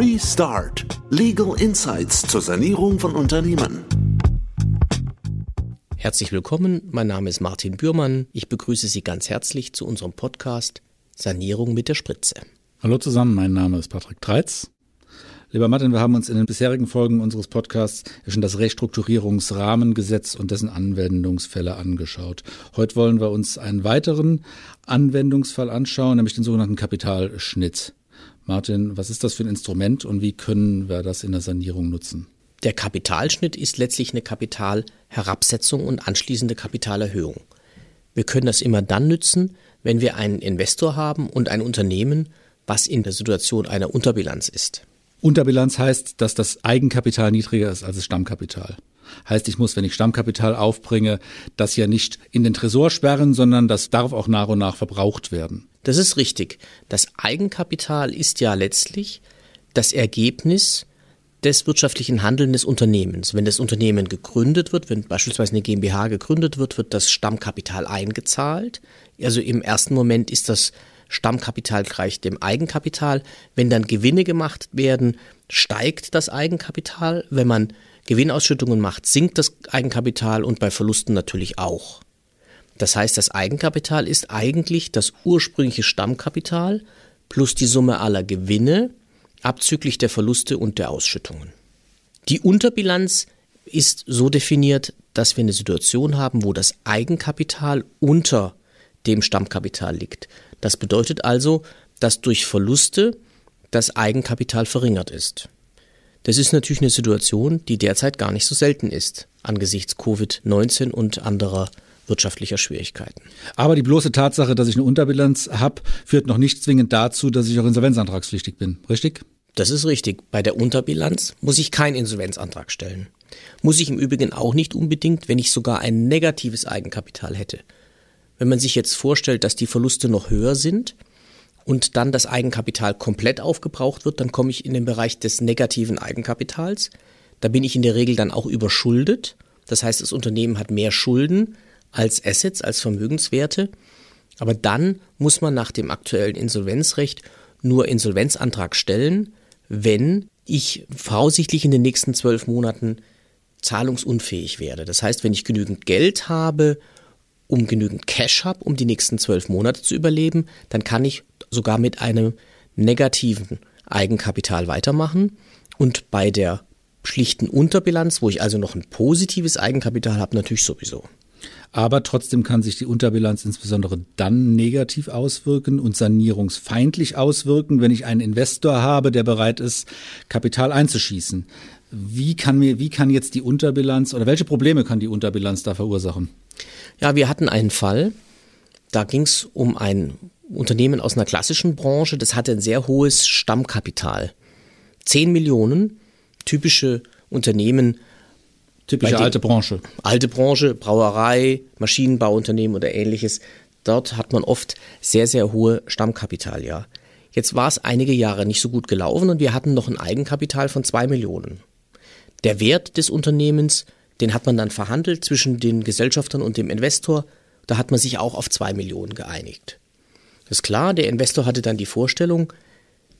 Restart. Legal Insights zur Sanierung von Unternehmen. Herzlich willkommen, mein Name ist Martin Bührmann. Ich begrüße Sie ganz herzlich zu unserem Podcast Sanierung mit der Spritze. Hallo zusammen, mein Name ist Patrick Treitz. Lieber Martin, wir haben uns in den bisherigen Folgen unseres Podcasts schon das Restrukturierungsrahmengesetz und dessen Anwendungsfälle angeschaut. Heute wollen wir uns einen weiteren Anwendungsfall anschauen, nämlich den sogenannten Kapitalschnitt. Martin, was ist das für ein Instrument und wie können wir das in der Sanierung nutzen? Der Kapitalschnitt ist letztlich eine Kapitalherabsetzung und anschließende Kapitalerhöhung. Wir können das immer dann nützen, wenn wir einen Investor haben und ein Unternehmen, was in der Situation einer Unterbilanz ist. Unterbilanz heißt, dass das Eigenkapital niedriger ist als das Stammkapital. Heißt, ich muss, wenn ich Stammkapital aufbringe, das ja nicht in den Tresor sperren, sondern das darf auch nach und nach verbraucht werden. Das ist richtig. Das Eigenkapital ist ja letztlich das Ergebnis des wirtschaftlichen Handelns des Unternehmens. Wenn das Unternehmen gegründet wird, wenn beispielsweise eine GmbH gegründet wird, wird das Stammkapital eingezahlt. Also im ersten Moment ist das Stammkapital gleich dem Eigenkapital. Wenn dann Gewinne gemacht werden, steigt das Eigenkapital. Wenn man Gewinnausschüttungen macht, sinkt das Eigenkapital und bei Verlusten natürlich auch. Das heißt, das Eigenkapital ist eigentlich das ursprüngliche Stammkapital plus die Summe aller Gewinne abzüglich der Verluste und der Ausschüttungen. Die Unterbilanz ist so definiert, dass wir eine Situation haben, wo das Eigenkapital unter dem Stammkapital liegt. Das bedeutet also, dass durch Verluste das Eigenkapital verringert ist. Das ist natürlich eine Situation, die derzeit gar nicht so selten ist, angesichts Covid-19 und anderer wirtschaftlicher Schwierigkeiten. Aber die bloße Tatsache, dass ich eine Unterbilanz habe, führt noch nicht zwingend dazu, dass ich auch insolvenzantragspflichtig bin, richtig? Das ist richtig. Bei der Unterbilanz muss ich keinen Insolvenzantrag stellen. Muss ich im Übrigen auch nicht unbedingt, wenn ich sogar ein negatives Eigenkapital hätte. Wenn man sich jetzt vorstellt, dass die Verluste noch höher sind und dann das Eigenkapital komplett aufgebraucht wird, dann komme ich in den Bereich des negativen Eigenkapitals. Da bin ich in der Regel dann auch überschuldet. Das heißt, das Unternehmen hat mehr Schulden als Assets, als Vermögenswerte. Aber dann muss man nach dem aktuellen Insolvenzrecht nur Insolvenzantrag stellen, wenn ich voraussichtlich in den nächsten zwölf Monaten zahlungsunfähig werde. Das heißt, wenn ich genügend Geld habe, um genügend Cash habe, um die nächsten zwölf Monate zu überleben, dann kann ich sogar mit einem negativen Eigenkapital weitermachen. Und bei der schlichten Unterbilanz, wo ich also noch ein positives Eigenkapital habe, natürlich sowieso. Aber trotzdem kann sich die Unterbilanz insbesondere dann negativ auswirken und sanierungsfeindlich auswirken, wenn ich einen Investor habe, der bereit ist, Kapital einzuschießen. Wie kann mir, wie kann jetzt die Unterbilanz oder welche Probleme kann die Unterbilanz da verursachen? Ja, wir hatten einen Fall, da ging es um ein Unternehmen aus einer klassischen Branche, das hatte ein sehr hohes Stammkapital. Zehn Millionen, typische Unternehmen Typische alte Branche. Alte Branche, Brauerei, Maschinenbauunternehmen oder ähnliches. Dort hat man oft sehr, sehr hohe Stammkapital, ja. Jetzt war es einige Jahre nicht so gut gelaufen und wir hatten noch ein Eigenkapital von zwei Millionen. Der Wert des Unternehmens, den hat man dann verhandelt zwischen den Gesellschaftern und dem Investor. Da hat man sich auch auf zwei Millionen geeinigt. Das ist klar, der Investor hatte dann die Vorstellung,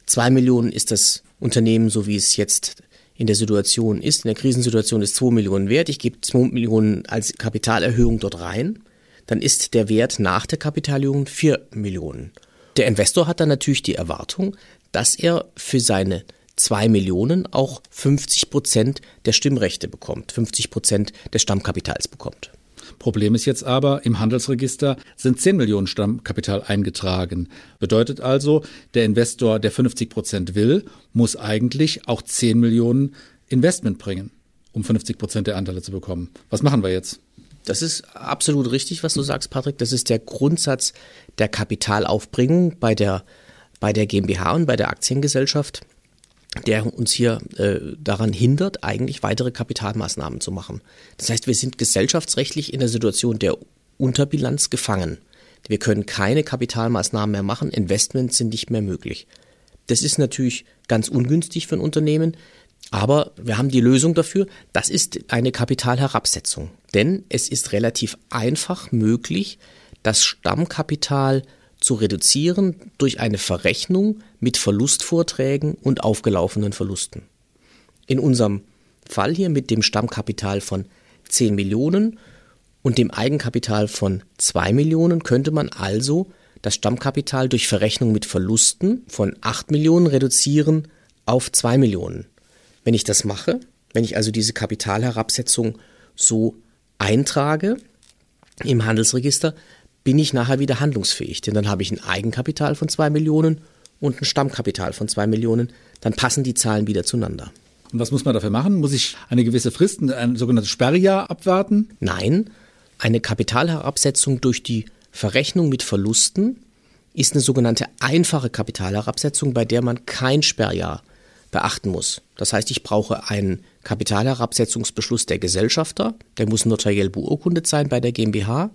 zwei Millionen ist das Unternehmen, so wie es jetzt in der Situation ist, in der Krisensituation ist 2 Millionen wert, ich gebe 2 Millionen als Kapitalerhöhung dort rein, dann ist der Wert nach der Kapitalerhöhung 4 Millionen. Der Investor hat dann natürlich die Erwartung, dass er für seine 2 Millionen auch 50 Prozent der Stimmrechte bekommt, 50 Prozent des Stammkapitals bekommt. Problem ist jetzt aber, im Handelsregister sind 10 Millionen Stammkapital eingetragen. Bedeutet also, der Investor, der 50 Prozent will, muss eigentlich auch 10 Millionen Investment bringen, um 50 Prozent der Anteile zu bekommen. Was machen wir jetzt? Das ist absolut richtig, was du sagst, Patrick. Das ist der Grundsatz der Kapitalaufbringung bei der, bei der GmbH und bei der Aktiengesellschaft der uns hier äh, daran hindert, eigentlich weitere Kapitalmaßnahmen zu machen. Das heißt, wir sind gesellschaftsrechtlich in der Situation der Unterbilanz gefangen. Wir können keine Kapitalmaßnahmen mehr machen, Investments sind nicht mehr möglich. Das ist natürlich ganz ungünstig für ein Unternehmen, aber wir haben die Lösung dafür. Das ist eine Kapitalherabsetzung. Denn es ist relativ einfach möglich, das Stammkapital zu reduzieren durch eine Verrechnung mit Verlustvorträgen und aufgelaufenen Verlusten. In unserem Fall hier mit dem Stammkapital von 10 Millionen und dem Eigenkapital von 2 Millionen könnte man also das Stammkapital durch Verrechnung mit Verlusten von 8 Millionen reduzieren auf 2 Millionen. Wenn ich das mache, wenn ich also diese Kapitalherabsetzung so eintrage im Handelsregister, bin ich nachher wieder handlungsfähig, denn dann habe ich ein Eigenkapital von 2 Millionen und ein Stammkapital von 2 Millionen, dann passen die Zahlen wieder zueinander. Und was muss man dafür machen? Muss ich eine gewisse Frist, ein sogenanntes Sperrjahr abwarten? Nein, eine Kapitalherabsetzung durch die Verrechnung mit Verlusten ist eine sogenannte einfache Kapitalherabsetzung, bei der man kein Sperrjahr beachten muss. Das heißt, ich brauche einen Kapitalherabsetzungsbeschluss der Gesellschafter, der muss notariell beurkundet sein bei der GmbH,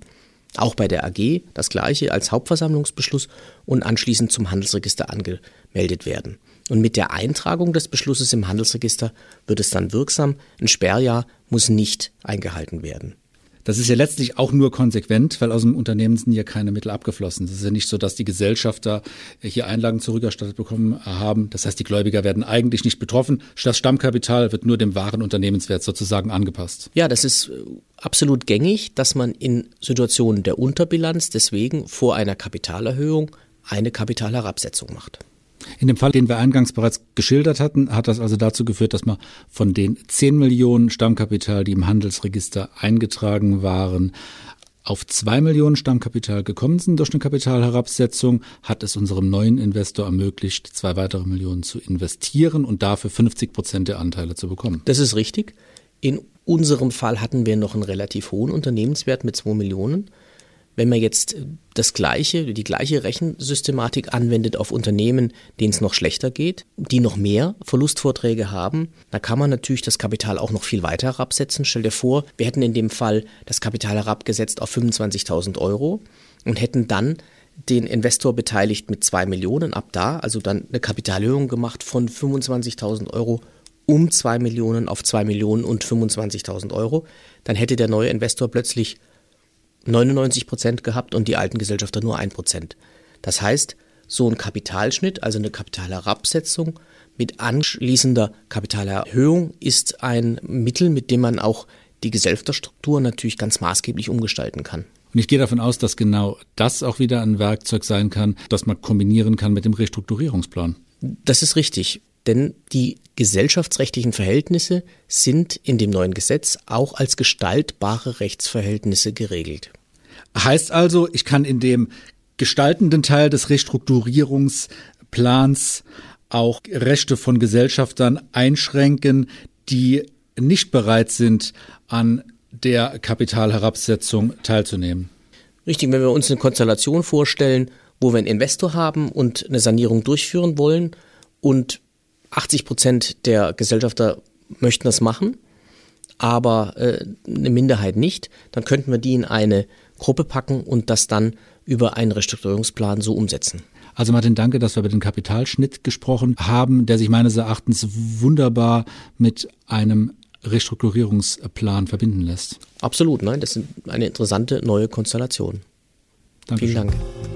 auch bei der AG das gleiche als Hauptversammlungsbeschluss und anschließend zum Handelsregister angemeldet werden. Und mit der Eintragung des Beschlusses im Handelsregister wird es dann wirksam. Ein Sperrjahr muss nicht eingehalten werden. Das ist ja letztlich auch nur konsequent, weil aus dem Unternehmen sind ja keine Mittel abgeflossen. Es ist ja nicht so, dass die Gesellschafter hier Einlagen zurückerstattet bekommen haben. Das heißt, die Gläubiger werden eigentlich nicht betroffen. Das Stammkapital wird nur dem wahren Unternehmenswert sozusagen angepasst. Ja, das ist äh, absolut gängig, dass man in Situationen der Unterbilanz deswegen vor einer Kapitalerhöhung eine Kapitalherabsetzung macht. In dem Fall, den wir eingangs bereits geschildert hatten, hat das also dazu geführt, dass man von den 10 Millionen Stammkapital, die im Handelsregister eingetragen waren, auf 2 Millionen Stammkapital gekommen sind durch eine Kapitalherabsetzung, hat es unserem neuen Investor ermöglicht, zwei weitere Millionen zu investieren und dafür 50 Prozent der Anteile zu bekommen. Das ist richtig. In unserem Fall hatten wir noch einen relativ hohen Unternehmenswert mit 2 Millionen. Wenn man jetzt das gleiche, die gleiche Rechensystematik anwendet auf Unternehmen, denen es noch schlechter geht, die noch mehr Verlustvorträge haben, da kann man natürlich das Kapital auch noch viel weiter herabsetzen. Stell dir vor, wir hätten in dem Fall das Kapital herabgesetzt auf 25.000 Euro und hätten dann den Investor beteiligt mit 2 Millionen ab da, also dann eine Kapitalerhöhung gemacht von 25.000 Euro um 2 Millionen auf 2 Millionen und 25.000 Euro. Dann hätte der neue Investor plötzlich 99 Prozent gehabt und die alten Gesellschafter nur ein Prozent. Das heißt, so ein Kapitalschnitt, also eine Kapitalherabsetzung mit anschließender Kapitalerhöhung ist ein Mittel, mit dem man auch die Gesellschafterstruktur natürlich ganz maßgeblich umgestalten kann. Und ich gehe davon aus, dass genau das auch wieder ein Werkzeug sein kann, das man kombinieren kann mit dem Restrukturierungsplan. Das ist richtig. Denn die gesellschaftsrechtlichen Verhältnisse sind in dem neuen Gesetz auch als gestaltbare Rechtsverhältnisse geregelt. Heißt also, ich kann in dem gestaltenden Teil des Restrukturierungsplans auch Rechte von Gesellschaftern einschränken, die nicht bereit sind, an der Kapitalherabsetzung teilzunehmen. Richtig, wenn wir uns eine Konstellation vorstellen, wo wir einen Investor haben und eine Sanierung durchführen wollen und 80 Prozent der Gesellschafter möchten das machen, aber äh, eine Minderheit nicht, dann könnten wir die in eine Gruppe packen und das dann über einen Restrukturierungsplan so umsetzen. Also Martin, danke, dass wir über den Kapitalschnitt gesprochen haben, der sich meines Erachtens wunderbar mit einem Restrukturierungsplan verbinden lässt. Absolut, nein, das ist eine interessante neue Konstellation. Dankeschön. Vielen Dank.